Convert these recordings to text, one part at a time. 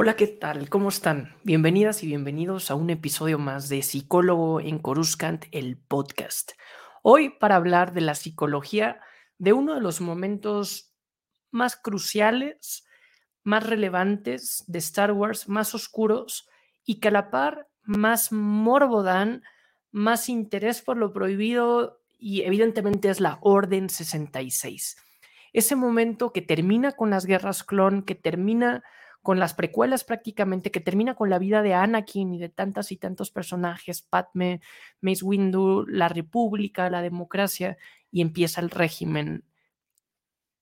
Hola, ¿qué tal? ¿Cómo están? Bienvenidas y bienvenidos a un episodio más de Psicólogo en Coruscant, el podcast. Hoy para hablar de la psicología de uno de los momentos más cruciales, más relevantes de Star Wars, más oscuros y que a la par más morbo dan, más interés por lo prohibido y evidentemente es la Orden 66. Ese momento que termina con las guerras clon, que termina con las precuelas prácticamente, que termina con la vida de Anakin y de tantas y tantos personajes, Padme, Mace Windu, la República, la democracia, y empieza el régimen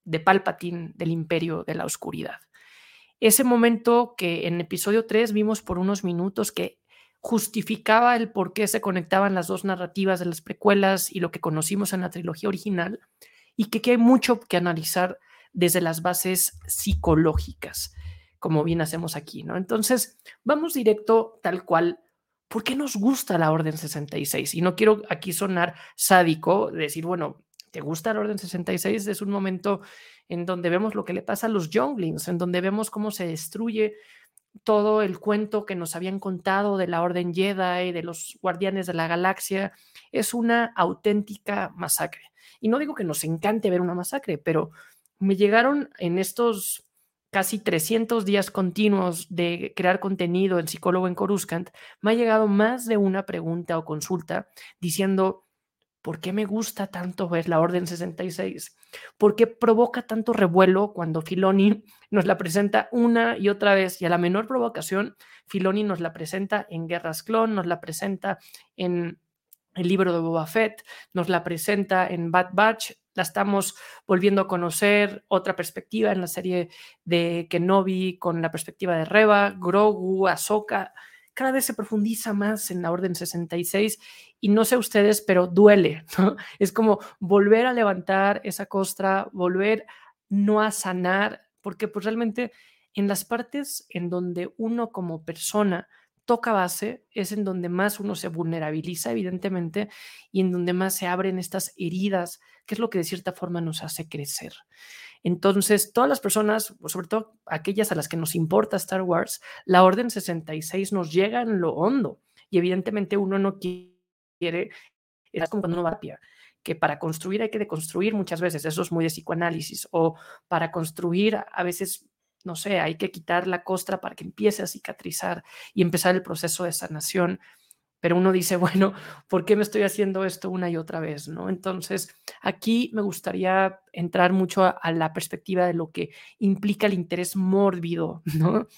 de Palpatine del Imperio de la Oscuridad. Ese momento que en episodio 3 vimos por unos minutos que justificaba el por qué se conectaban las dos narrativas de las precuelas y lo que conocimos en la trilogía original, y que, que hay mucho que analizar desde las bases psicológicas como bien hacemos aquí, ¿no? Entonces, vamos directo tal cual. ¿Por qué nos gusta la Orden 66? Y no quiero aquí sonar sádico, decir, bueno, ¿te gusta la Orden 66? Es un momento en donde vemos lo que le pasa a los Younglings, en donde vemos cómo se destruye todo el cuento que nos habían contado de la Orden Jedi, de los Guardianes de la Galaxia. Es una auténtica masacre. Y no digo que nos encante ver una masacre, pero me llegaron en estos casi 300 días continuos de crear contenido en psicólogo en Coruscant, me ha llegado más de una pregunta o consulta diciendo, ¿por qué me gusta tanto la Orden 66? ¿Por qué provoca tanto revuelo cuando Filoni nos la presenta una y otra vez? Y a la menor provocación, Filoni nos la presenta en Guerras Clon, nos la presenta en el libro de Boba Fett, nos la presenta en Bad Batch, la estamos volviendo a conocer, otra perspectiva en la serie de Kenobi con la perspectiva de Reba, Grogu, Ahsoka. Cada vez se profundiza más en la Orden 66 y no sé ustedes, pero duele. Es como volver a levantar esa costra, volver no a sanar, porque pues realmente en las partes en donde uno como persona toca base es en donde más uno se vulnerabiliza, evidentemente, y en donde más se abren estas heridas, que es lo que de cierta forma nos hace crecer. Entonces, todas las personas, sobre todo aquellas a las que nos importa Star Wars, la Orden 66 nos llega en lo hondo y evidentemente uno no quiere, es como cuando uno va a que para construir hay que deconstruir muchas veces, eso es muy de psicoanálisis, o para construir a veces no sé, hay que quitar la costra para que empiece a cicatrizar y empezar el proceso de sanación. Pero uno dice, bueno, ¿por qué me estoy haciendo esto una y otra vez? ¿no? Entonces, aquí me gustaría entrar mucho a, a la perspectiva de lo que implica el interés mórbido, ¿no?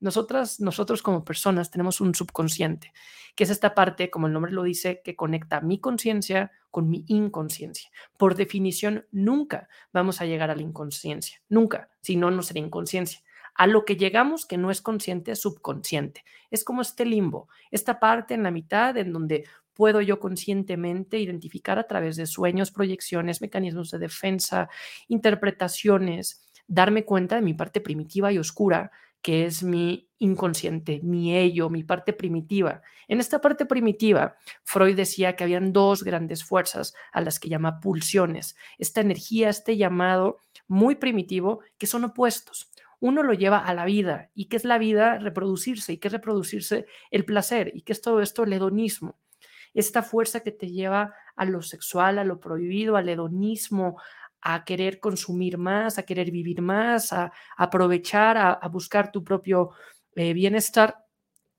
Nosotras, nosotros como personas tenemos un subconsciente, que es esta parte, como el nombre lo dice, que conecta mi conciencia con mi inconsciencia. Por definición, nunca vamos a llegar a la inconsciencia, nunca, si no, no será inconsciencia. A lo que llegamos que no es consciente es subconsciente. Es como este limbo, esta parte en la mitad en donde puedo yo conscientemente identificar a través de sueños, proyecciones, mecanismos de defensa, interpretaciones, darme cuenta de mi parte primitiva y oscura que es mi inconsciente, mi ello, mi parte primitiva. En esta parte primitiva, Freud decía que habían dos grandes fuerzas a las que llama pulsiones. Esta energía, este llamado muy primitivo, que son opuestos. Uno lo lleva a la vida. ¿Y qué es la vida? Reproducirse. ¿Y qué es reproducirse? El placer. ¿Y qué es todo esto? El hedonismo. Esta fuerza que te lleva a lo sexual, a lo prohibido, al hedonismo, a querer consumir más, a querer vivir más, a, aprovechar, a, buscar tu propio eh, bienestar.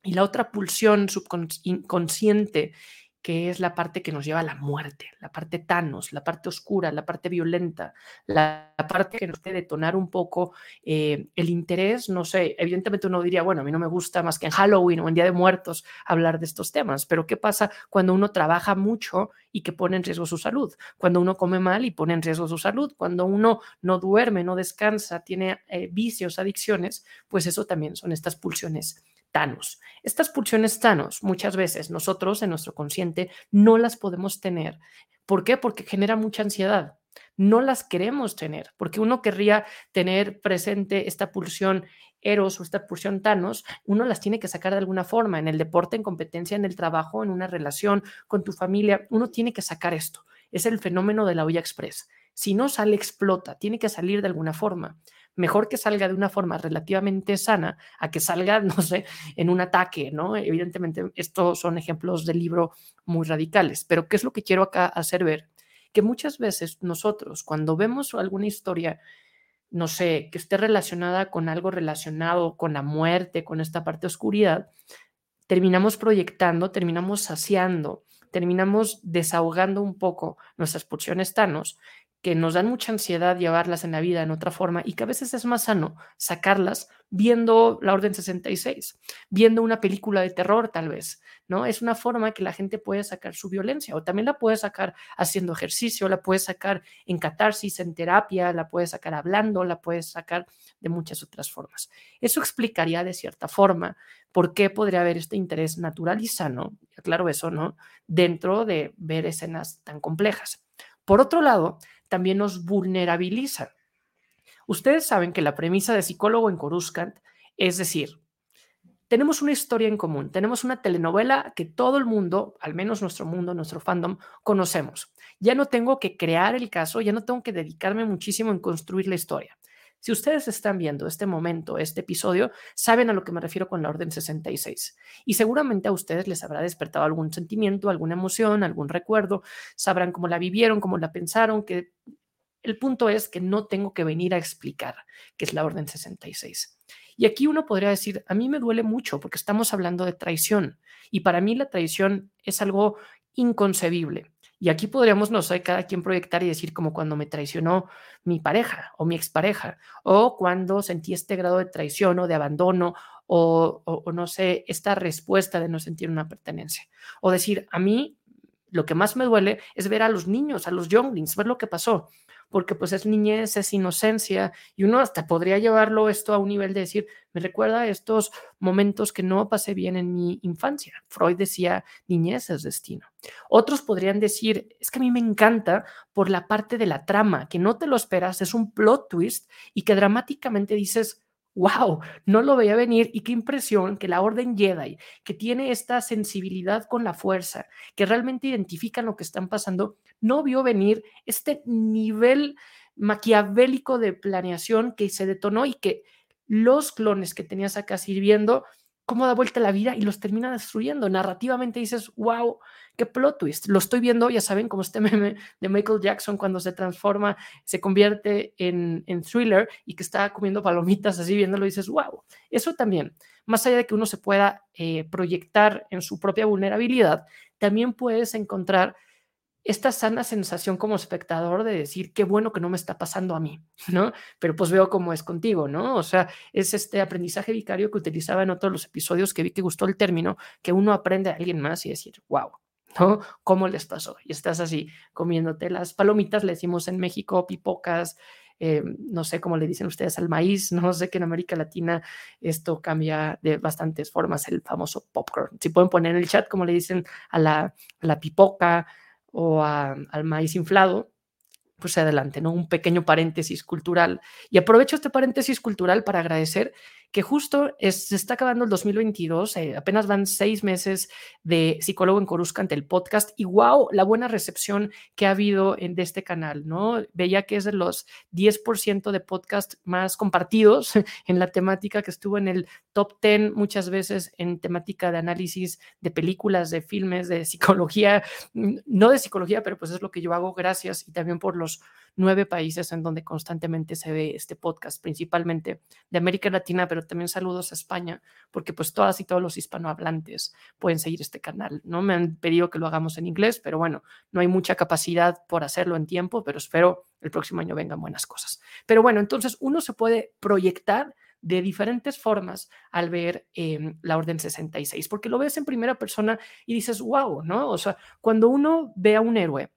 Y la otra pulsión subconsciente que es la parte que nos lleva a la muerte, la parte Thanos, la parte oscura, la parte violenta, la, parte que nos puede detonar un poco eh, el interés, no sé, evidentemente uno diría, bueno, a mí no me gusta más que en Halloween o en Día de Muertos hablar de estos temas, pero ¿qué pasa cuando uno trabaja mucho y que pone en riesgo su salud? Cuando uno come mal y pone en riesgo su salud, cuando uno no duerme, no descansa, tiene eh, vicios, adicciones, pues eso también son estas pulsiones Thanos. Estas pulsiones Thanos, muchas veces nosotros en nuestro consciente no las podemos tener. ¿Por qué? Porque genera mucha ansiedad. No las queremos tener, porque uno querría tener presente esta pulsión Eros o esta pulsión Thanos, uno las tiene que sacar de alguna forma, en el deporte, en competencia, en el trabajo, en una relación con tu familia, uno tiene que sacar esto. Es el fenómeno de la olla express. Si no sale, explota, tiene que salir de alguna forma. Mejor que salga de una forma relativamente sana a que salga, no sé, en un ataque, ¿no? Evidentemente, estos son ejemplos del libro muy radicales, pero ¿qué es lo que quiero acá hacer ver? Que muchas veces nosotros, cuando vemos alguna historia, no sé, que esté relacionada con algo relacionado con la muerte, con esta parte de oscuridad, terminamos proyectando, terminamos saciando, terminamos desahogando un poco nuestras pulsiones tanos que nos dan mucha ansiedad llevarlas en la vida en otra forma y que a veces es más sano sacarlas viendo la Orden 66, viendo una película de terror tal vez, ¿no? Es una forma que la gente puede sacar su violencia o también la puede sacar haciendo ejercicio, la puede sacar en catarsis, en terapia, la puede sacar hablando, la puede sacar de muchas otras formas. Eso explicaría de cierta forma por qué podría haber este interés natural y sano, claro eso, ¿no? Dentro de ver escenas tan complejas. Por otro lado, también nos vulnerabiliza. Ustedes saben que la premisa de psicólogo en Coruscant es decir, tenemos una historia en común, tenemos una telenovela que todo el mundo, al menos nuestro mundo, nuestro fandom, conocemos. Ya no tengo que crear el caso, ya no tengo que dedicarme muchísimo en construir la historia. Si ustedes están viendo este momento, este episodio, saben a lo que me refiero con la Orden 66. Y seguramente a ustedes les habrá despertado algún sentimiento, alguna emoción, algún recuerdo, sabrán cómo la vivieron, cómo la pensaron, que el punto es que no tengo que venir a explicar qué es la Orden 66. Y aquí uno podría decir, a mí me duele mucho porque estamos hablando de traición y para mí la traición es algo inconcebible. Y aquí podríamos, no sé, cada quien proyectar y decir como cuando me traicionó mi pareja o mi expareja, o cuando sentí este grado de traición o de abandono, o, o, no sé, esta respuesta de no sentir una pertenencia. O decir, a mí lo que más me duele es ver a los niños, a los younglings, ver lo que pasó porque pues es niñez, es inocencia, y uno hasta podría llevarlo esto a un nivel de decir, me recuerda estos momentos que no pasé bien en mi infancia. Freud decía, niñez es destino. Otros podrían decir, es que a mí me encanta por la parte de la trama, que no te lo esperas, es un plot twist y que dramáticamente dices, wow, no lo veía venir y qué impresión que la Orden Jedi, que tiene esta sensibilidad con la fuerza, que realmente identifican lo que están pasando, no vio venir este nivel maquiavélico de planeación que se detonó y que los clones que tenías acá sirviendo cómo da vuelta la vida y los termina destruyendo. Narrativamente dices, wow, qué plot twist. Lo estoy viendo, ya saben, como este meme de Michael Jackson cuando se transforma, se convierte en, en thriller y que está comiendo palomitas así viéndolo, dices, wow. Eso también, más allá de que uno se pueda eh, proyectar en su propia vulnerabilidad, también puedes encontrar esta sana sensación como espectador de decir, qué bueno que no me está pasando a mí, ¿no? Pero pues veo cómo es contigo, ¿no? O sea, es este aprendizaje vicario que utilizaba en otros los episodios que vi que gustó el término, que uno aprende a alguien más y decir, wow, ¿no? ¿Cómo les pasó? Y estás así comiéndote las palomitas, le decimos en México pipocas, eh, no sé cómo le dicen ustedes al maíz, no sé que en América Latina esto cambia de bastantes formas, el famoso popcorn. Si pueden poner en el chat cómo le dicen a la, a la pipoca, o al maíz inflado, pues adelante, ¿no? Un pequeño paréntesis cultural. Y aprovecho este paréntesis cultural para agradecer que justo se está acabando el 2022, eh, apenas van seis meses de psicólogo en Coruscant, el podcast, y wow, la buena recepción que ha habido en, de este canal, ¿no? Veía que es de los 10% de podcast más compartidos en la temática que estuvo en el top 10 muchas veces en temática de análisis de películas, de filmes, de psicología, no de psicología, pero pues es lo que yo hago, gracias, y también por los nueve países en donde constantemente se ve este podcast, principalmente de América Latina, pero también saludos a España, porque pues todas y todos los hispanohablantes pueden seguir este canal. No me han pedido que lo hagamos en inglés, pero bueno, no hay mucha capacidad por hacerlo en tiempo, pero espero el próximo año vengan buenas cosas. Pero bueno, entonces uno se puede proyectar de diferentes formas al ver em, la Orden 66, porque lo ves en primera persona y dices, wow, ¿no? O sea, cuando uno ve a un héroe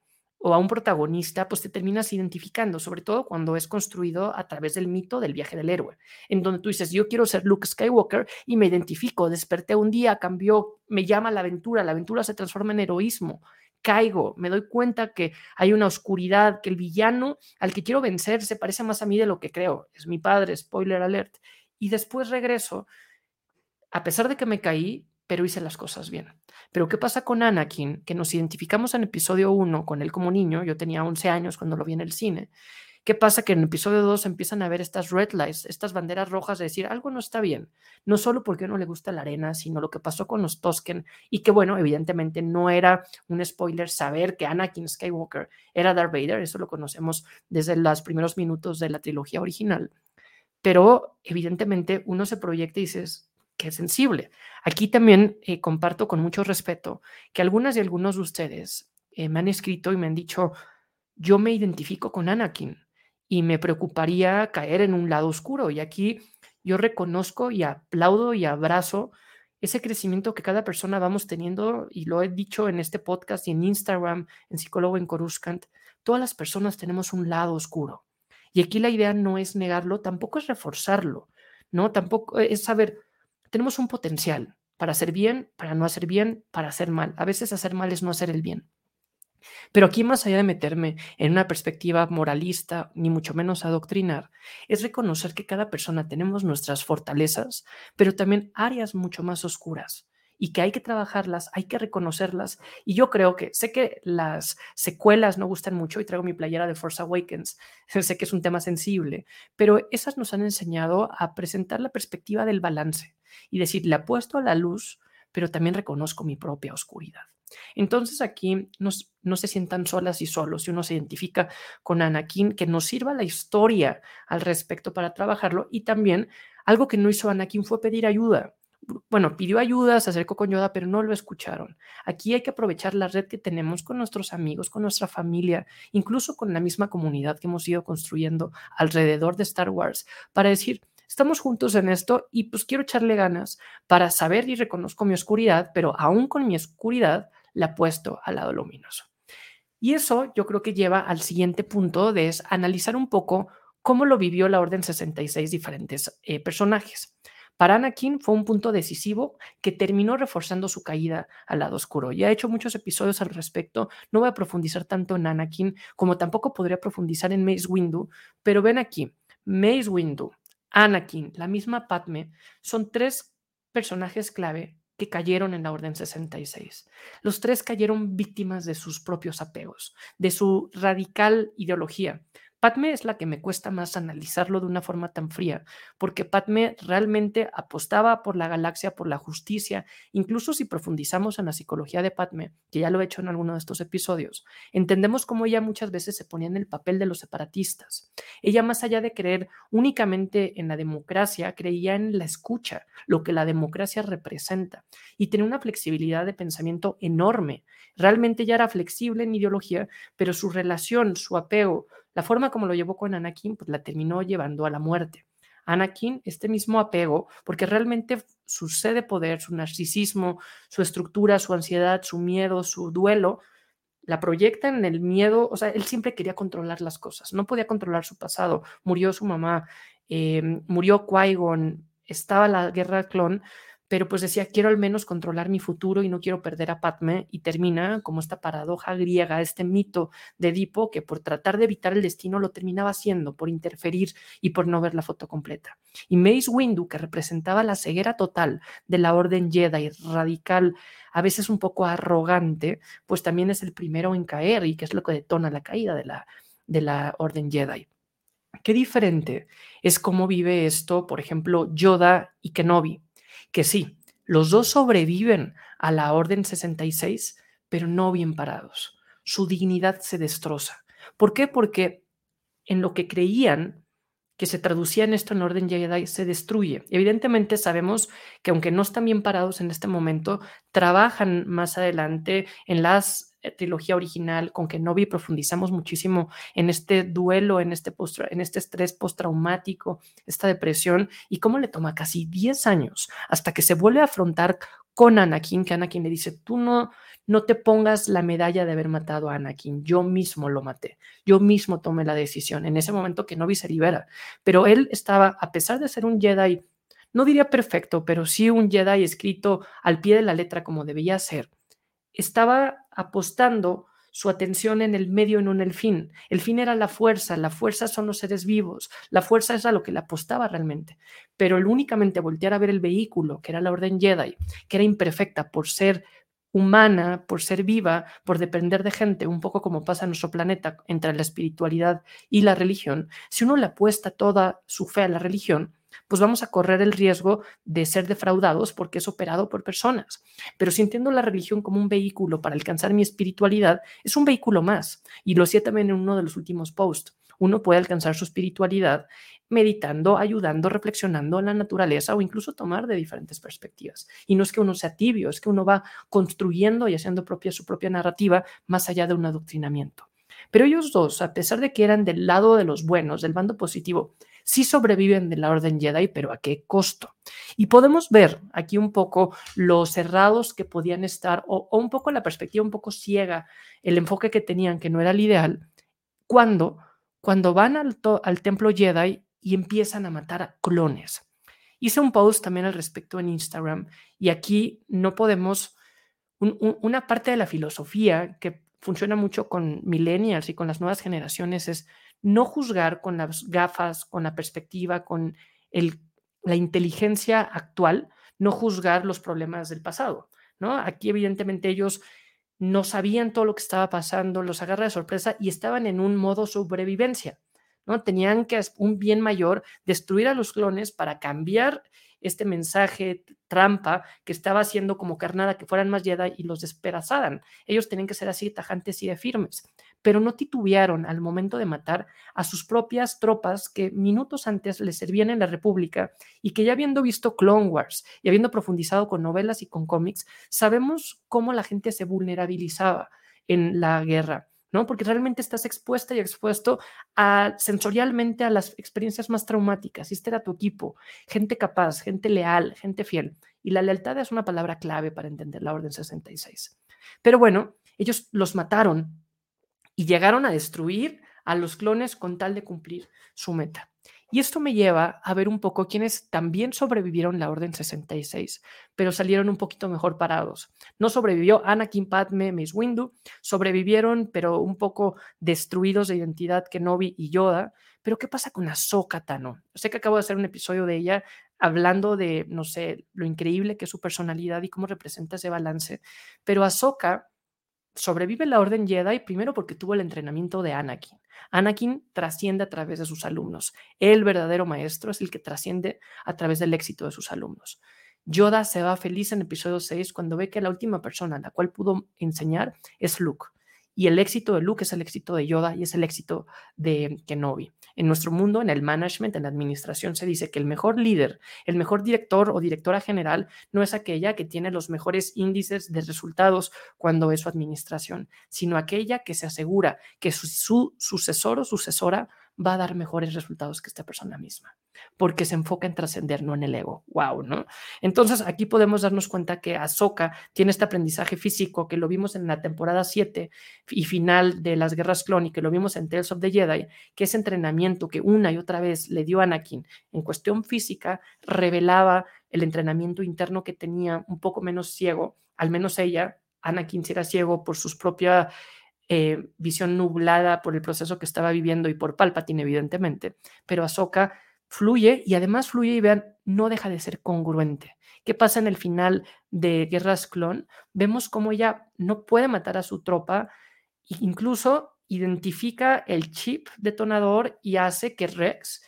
o a un protagonista, pues te terminas identificando, sobre todo cuando es construido a través del mito del viaje del héroe, en donde tú dices, yo quiero ser Luke Skywalker y me identifico, desperté un día, cambió, me llama la aventura, la aventura se transforma en heroísmo, caigo, me doy cuenta que hay una oscuridad, que el villano al que quiero vencer se parece más a mí de lo que creo, es mi padre, spoiler alert, y después regreso, a pesar de que me caí, pero hice las cosas bien. Pero ¿qué pasa con Anakin? Que nos identificamos en episodio 1 con él como niño, yo tenía 11 años cuando lo vi en el cine, ¿Qué pasa? Que en episodio 2 empiezan a ver estas red lights, estas banderas rojas de decir algo no está bien. No solo porque no le gusta la arena, sino lo que pasó con los Tosken y que, bueno, evidentemente no era un spoiler saber que Anakin Skywalker era Darth Vader. Eso lo conocemos desde los primeros minutos de la trilogía original. Pero evidentemente uno se proyecta y dices, qué sensible. Aquí también eh, comparto con mucho respeto que algunas y algunos de ustedes eh, me han escrito y me han dicho, yo me identifico con Anakin y me preocuparía caer en un lado oscuro. Y aquí yo reconozco y aplaudo y abrazo ese crecimiento que cada persona vamos teniendo, y lo he dicho en este podcast y en Instagram, en Psicólogo en Coruscant, todas las personas tenemos un lado oscuro. Y aquí la idea no es negarlo, tampoco es reforzarlo, ¿no? Tampoco es saber, tenemos un potencial para hacer bien, para no hacer bien, para hacer mal. A veces hacer mal es no hacer el bien. Pero aquí, más allá de meterme en una perspectiva moralista, ni mucho menos adoctrinar, es reconocer que cada persona tenemos nuestras fortalezas, pero también áreas mucho más oscuras y que hay que trabajarlas, hay que reconocerlas. Y yo creo que sé que las secuelas no gustan mucho y traigo mi playera de Force Awakens, sé que es un tema sensible, pero esas nos han enseñado a presentar la perspectiva del balance y decir, le apuesto a la luz, pero también reconozco mi propia oscuridad. Entonces aquí no se sientan solas y solos. Si uno se identifica con Anakin, que nos sirva la historia al respecto para trabajarlo. Y también algo que no hizo Anakin fue pedir ayuda. Bueno, pidió ayuda, se acercó con Yoda, pero no lo escucharon. Aquí hay que aprovechar la red que tenemos con nuestros amigos, con nuestra familia, incluso con la misma comunidad que hemos ido construyendo alrededor de Star Wars, para decir, estamos juntos en esto y pues quiero echarle ganas para saber y reconozco mi oscuridad, pero aún con mi oscuridad la puesto al lado luminoso. Y eso yo creo que lleva al siguiente punto de es analizar un poco cómo lo vivió la Orden 66 diferentes eh, personajes. Para Anakin fue un punto decisivo que terminó reforzando su caída al lado oscuro. Ya he hecho muchos episodios al respecto, no voy a profundizar tanto en Anakin como tampoco podría profundizar en Mace Windu, pero ven aquí, Mace Windu, Anakin, la misma Padme, son tres personajes clave que cayeron en la Orden 66. Los tres cayeron víctimas de sus propios apegos, de su radical ideología. Padme es la que me cuesta más analizarlo de una forma tan fría, porque Padme realmente apostaba por la galaxia, por la justicia. Incluso si profundizamos en la psicología de Padme, que ya lo he hecho en alguno de estos episodios, entendemos cómo ella muchas veces se ponía en el papel de los separatistas. Ella, más allá de creer únicamente en la democracia, creía en la escucha, lo que la democracia representa, y tenía una flexibilidad de pensamiento enorme. Realmente ya era flexible en ideología, pero su relación, su apego, la forma como lo llevó con Anakin, pues la terminó llevando a la muerte. Anakin, este mismo apego, porque realmente su sed de poder, su narcisismo, su estructura, su ansiedad, su miedo, su duelo, la proyecta en el miedo, o sea, él siempre quería controlar las cosas, no podía controlar su pasado, murió su mamá, eh, murió Qui-Gon, estaba la guerra clon, pero pues decía, quiero al menos controlar mi futuro y no quiero perder a Padme, y termina como esta paradoja griega, este mito de Edipo, que por tratar de evitar el destino lo terminaba haciendo, por interferir y por no ver la foto completa. Y Mace Windu, que representaba la ceguera total de la Orden Jedi, radical, a veces un poco arrogante, pues también es el primero en caer y que es lo que detona la caída de la, de la Orden Jedi. Qué diferente es cómo vive esto, por ejemplo, Yoda y Kenobi que sí, los dos sobreviven a la Orden 66, pero no bien parados. Su dignidad se destroza. ¿Por qué? Porque en lo que creían que se traducía en esto en Orden Jedi se destruye. Evidentemente sabemos que aunque no están bien parados en este momento, trabajan más adelante en las trilogía original, con que Novi profundizamos muchísimo en este duelo, en este, post, en este estrés postraumático, esta depresión, y cómo le toma casi 10 años hasta que se vuelve a afrontar con Anakin, que Anakin le dice, tú no, no te pongas la medalla de haber matado a Anakin, yo mismo lo maté, yo mismo tomé la decisión, en ese momento que Novi se libera, pero él estaba, a pesar de ser un Jedi, no diría perfecto, pero sí un Jedi escrito al pie de la letra como debía ser, estaba apostando su atención en el medio y no en el fin. El fin era la fuerza, la fuerza son los seres vivos, la fuerza es a lo que le apostaba realmente. Pero el únicamente voltear a ver el vehículo, que era la Orden Jedi, que era imperfecta por ser humana, por ser viva, por depender de gente, un poco como pasa en nuestro planeta entre la espiritualidad y la religión, si uno le apuesta toda su fe a la religión, pues vamos a correr el riesgo de ser defraudados porque es operado por personas. Pero si entiendo la religión como un vehículo para alcanzar mi espiritualidad, es un vehículo más. Y lo decía también en uno de los últimos posts. Uno puede alcanzar su espiritualidad meditando, ayudando, reflexionando en la naturaleza o incluso tomar de diferentes perspectivas. Y no es que uno sea tibio, es que uno va construyendo y haciendo propia su propia narrativa más allá de un adoctrinamiento. Pero ellos dos, a pesar de que eran del lado de los buenos, del bando positivo, sí sobreviven de la Orden Jedi, pero ¿a qué costo? Y podemos ver aquí un poco los cerrados que podían estar, o, un poco la perspectiva un poco ciega, el enfoque que tenían, que no era el ideal, cuando, cuando van al, al templo Jedi y empiezan a matar a clones. Hice un post también al respecto en Instagram y aquí no podemos, una parte de la filosofía que funciona mucho con millennials y con las nuevas generaciones es no juzgar con las gafas, con la perspectiva, con el, la inteligencia actual, no juzgar los problemas del pasado. ¿no? Aquí evidentemente ellos no sabían todo lo que estaba pasando, los agarra de sorpresa y estaban en un modo sobrevivencia. ¿no? Tenían que, un bien mayor, destruir a los clones para cambiar este mensaje trampa que estaba haciendo como carnada que fueran más Jedi y los despedazaran. Ellos tenían que ser así tajantes y de firmes, pero no titubearon al momento de matar a sus propias tropas que minutos antes les servían en la República y que ya habiendo visto Clone Wars y habiendo profundizado con novelas y con cómics, sabemos cómo la gente se vulnerabilizaba en la guerra ¿no? Porque realmente estás expuesta y expuesto a, sensorialmente a las experiencias más traumáticas. Y este era tu equipo, gente capaz, gente leal, gente fiel. Y la lealtad es una palabra clave para entender la Orden 66. Pero bueno, ellos los mataron y llegaron a destruir a los clones con tal de cumplir su meta. Y esto me lleva a ver un poco quienes también sobrevivieron la Orden 66, pero salieron un poquito mejor parados. No sobrevivió Anakin, Padme, Miss Windu, sobrevivieron, pero un poco destruidos de identidad Kenobi y Yoda. Pero ¿qué pasa con Ahsoka Tano? Sé que acabo de hacer un episodio de ella hablando de, no sé, lo increíble que es su personalidad y cómo representa ese balance, pero Ahsoka sobrevive la Orden Jedi primero porque tuvo el entrenamiento de Anakin. Anakin trasciende a través de sus alumnos. El verdadero maestro es el que trasciende a través del éxito de sus alumnos. Yoda se va feliz en episodio 6 cuando ve que la última persona a la cual pudo enseñar es Luke. Y el éxito de Luke es el éxito de Yoda y es el éxito de Kenobi. En nuestro mundo, en el management, en la administración, se dice que el mejor líder, el mejor director o directora general no es aquella que tiene los mejores índices de resultados cuando es su administración, sino aquella que se asegura que su, su sucesor o sucesora va a dar mejores resultados que esta persona misma, porque se enfoca en trascender, no en el ego. Wow, ¿no? Entonces aquí podemos darnos cuenta que Ahsoka tiene este aprendizaje físico que lo vimos en la temporada 7 y final de las guerras clon y que lo vimos en Tales of the Jedi, que ese entrenamiento que una y otra vez le dio Anakin en cuestión física revelaba el entrenamiento interno que tenía un poco menos ciego, al menos ella, Anakin era ciego por sus propias eh, visión nublada por el proceso que estaba viviendo y por Palpatine, evidentemente, pero Ahsoka fluye y además fluye y vean, no deja de ser congruente. ¿Qué pasa en el final de Guerras Clon? Vemos cómo ella no puede matar a su tropa, incluso identifica el chip detonador y hace que Rex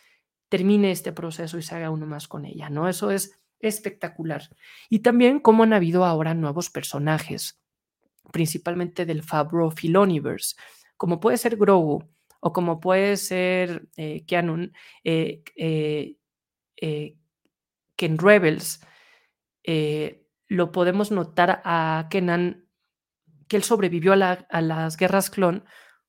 termine este proceso y se haga uno más con ella, ¿no? Eso es espectacular. Y también cómo han habido ahora nuevos personajes principalmente del Fabro Filoniverse, como puede ser Grogu o como puede ser eh, Keanu, eh, eh, que en Rebels lo podemos notar a Kenan, que él sobrevivió a, a, las guerras clon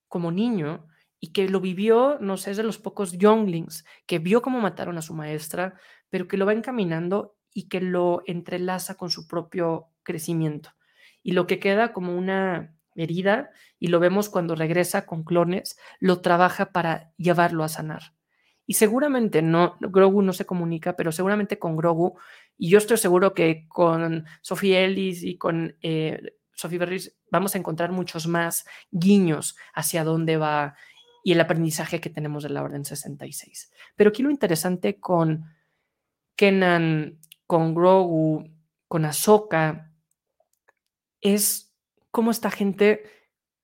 como niño y que lo vivió, no sé, es de los pocos younglings, que vio cómo mataron a su maestra, pero que lo va encaminando y que lo entrelaza con su propio crecimiento y lo que queda como una herida, y lo vemos cuando regresa con clones, lo trabaja para llevarlo a sanar. Y seguramente no, Grogu no se comunica, pero seguramente con Grogu, y yo estoy seguro que con Sophie Ellis y con eh, Sophie Berris vamos a encontrar muchos más guiños hacia dónde va y el aprendizaje que tenemos de la Orden 66. Pero aquí lo interesante con Kenan, con Grogu, con Ahsoka, es cómo esta gente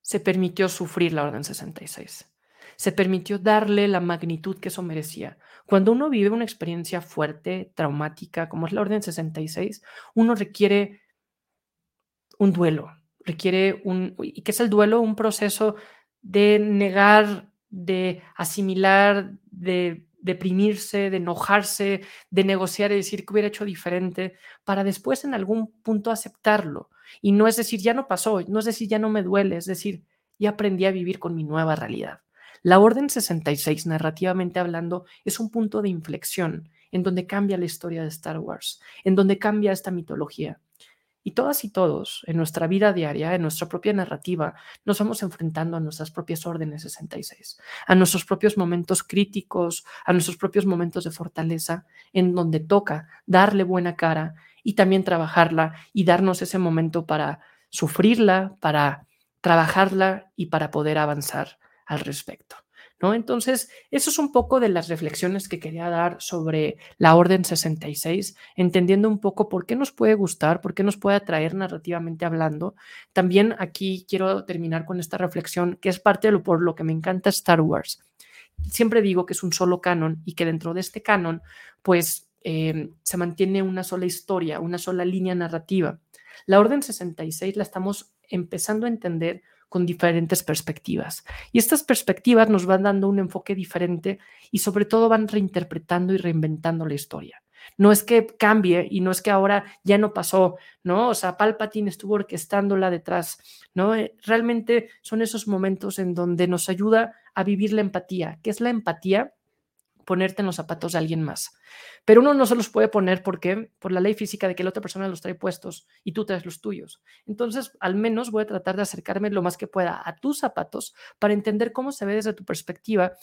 se permitió sufrir la Orden 66. Se permitió darle la magnitud que eso merecía. Cuando uno vive una experiencia fuerte, traumática, como es la Orden 66, uno requiere un duelo, requiere un... ¿Y qué es el duelo? Un proceso de negar, de asimilar, de deprimirse, de enojarse, de negociar y decir que hubiera hecho diferente, para después en algún punto aceptarlo. Y no es decir, ya no pasó, no es decir, ya no me duele, es decir, ya aprendí a vivir con mi nueva realidad. La Orden 66, narrativamente hablando, es un punto de inflexión en donde cambia la historia de Star Wars, en donde cambia esta mitología. Y todas y todos, en nuestra vida diaria, en nuestra propia narrativa, nos vamos enfrentando a nuestras propias órdenes 66, a nuestros propios momentos críticos, a nuestros propios momentos de fortaleza, en donde toca darle buena cara y también trabajarla y darnos ese momento para sufrirla, para trabajarla y para poder avanzar al respecto. Entonces, eso es un poco de las reflexiones que quería dar sobre la Orden 66, entendiendo un poco por qué nos puede gustar, por qué nos puede atraer narrativamente hablando. También aquí quiero terminar con esta reflexión, que es parte de lo por lo que me encanta Star Wars. Siempre digo que es un solo canon y que dentro de este canon, pues eh, se mantiene una sola historia, una sola línea narrativa. La Orden 66 la estamos empezando a entender con diferentes perspectivas. Y estas perspectivas nos van dando un enfoque diferente y sobre todo van reinterpretando y reinventando la historia. No es que cambie y no es que ahora ya no pasó, ¿no? O sea, Palpatine estuvo orquestándola detrás, ¿no? Eh, realmente son esos momentos en donde nos ayuda a vivir la empatía. ¿Qué es la empatía? Ponerte en los zapatos de alguien más. Pero uno no se los puede poner porque por la ley física de que la otra persona los trae puestos y tú traes los tuyos. Entonces, al menos voy a tratar de acercarme lo más que pueda a tus zapatos para entender cómo se ve desde tu perspectiva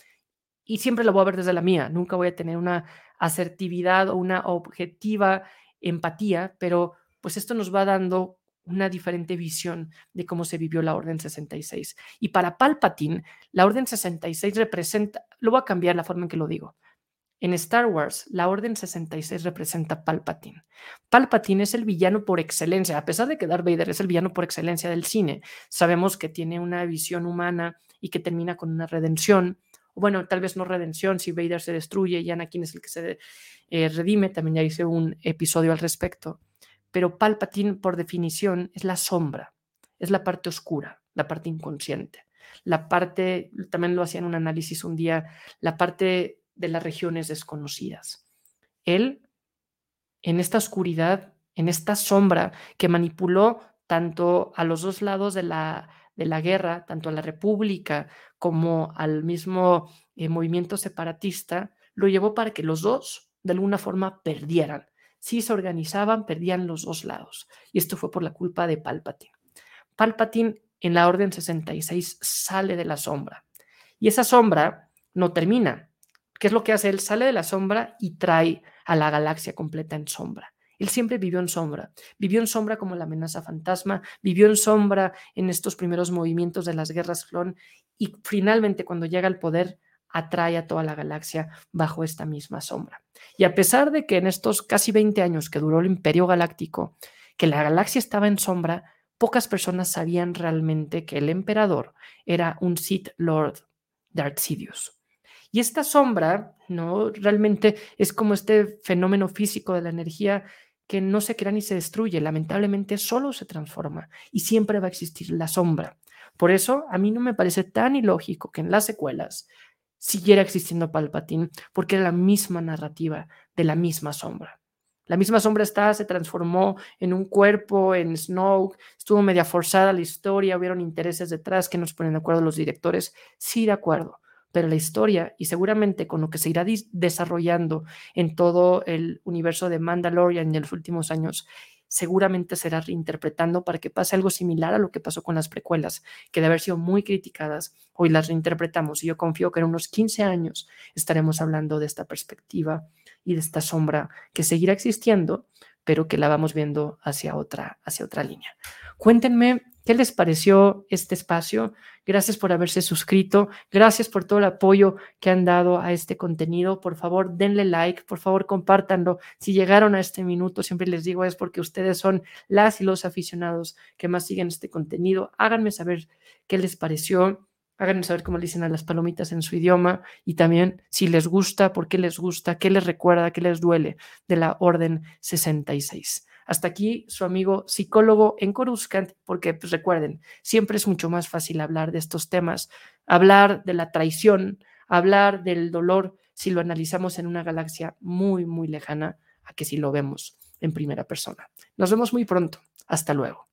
y siempre lo voy a ver desde la mía. Nunca voy a tener una asertividad o una objetiva empatía, pero pues esto nos va dando una diferente visión de cómo se vivió la Orden 66. Y para Palpatine, la Orden 66 representa, lo voy a cambiar la forma en que lo digo. En Star Wars, la Orden 66 representa Palpatine. Palpatine es el villano por excelencia, a pesar de que Darth Vader es el villano por excelencia del cine. Sabemos que tiene una visión humana y que termina con una redención. Bueno, tal vez no redención si Vader se destruye y Anakin es el que se eh, redime. También ya hice un episodio al respecto pero Palpatine, por definición, es la sombra, es la parte oscura, la parte inconsciente, la parte, también lo hacía en un análisis un día, la parte de las regiones desconocidas. Él, en esta oscuridad, en esta sombra que manipuló tanto a los dos lados de la, de la guerra, tanto a la República como al mismo eh, movimiento separatista, lo llevó para que los dos, de alguna forma, perdieran si se organizaban, perdían los dos lados. Y esto fue por la culpa de Palpatine. Palpatine en la Orden 66 sale de la sombra. Y esa sombra no termina. ¿Qué es lo que hace? Él sale de la sombra y trae a la galaxia completa en sombra. Él siempre vivió en sombra. Vivió en sombra como la amenaza fantasma, vivió en sombra en estos primeros movimientos de las guerras clon y finalmente cuando llega al poder atrae a toda la galaxia bajo esta misma sombra. Y a pesar de que en estos casi 20 años que duró el imperio galáctico, que la galaxia estaba en sombra, pocas personas sabían realmente que el emperador era un Sith Lord, Darth Sidious. Y esta sombra, ¿no? Realmente es como este fenómeno físico de la energía que no se crea ni se destruye, lamentablemente solo se transforma y siempre va a existir la sombra. Por eso a mí no me parece tan ilógico que en las secuelas siguiera existiendo Palpatine, porque era la misma narrativa de la misma sombra. La misma sombra está, se transformó en un cuerpo, en Snoke, estuvo media forzada la historia, hubieron intereses detrás que nos ponen de acuerdo los directores, sí, de acuerdo, pero la historia y seguramente con lo que se irá desarrollando en todo el universo de Mandalorian en los últimos años, seguramente será reinterpretando para que pase algo similar a lo que pasó con las precuelas, que de haber sido muy criticadas, hoy las reinterpretamos. Y yo confío que en unos 15 años estaremos hablando de esta perspectiva y de esta sombra que seguirá existiendo, pero que la vamos viendo hacia otra, hacia otra línea. Cuéntenme qué les pareció este espacio. Gracias por haberse suscrito. Gracias por todo el apoyo que han dado a este contenido. Por favor, denle like. Por favor, compártanlo. Si llegaron a este minuto, siempre les digo, es porque ustedes son las y los aficionados que más siguen este contenido. Háganme saber qué les pareció. Háganme saber cómo le dicen a las palomitas en su idioma y también si les gusta, por qué les gusta, qué les recuerda, qué les duele de la Orden 66. Hasta aquí su amigo psicólogo en Coruscant, porque pues, recuerden, siempre es mucho más fácil hablar de estos temas, hablar de la traición, hablar del dolor, si lo analizamos en una galaxia muy, muy lejana, a que si lo vemos en primera persona. Nos vemos muy pronto. Hasta luego.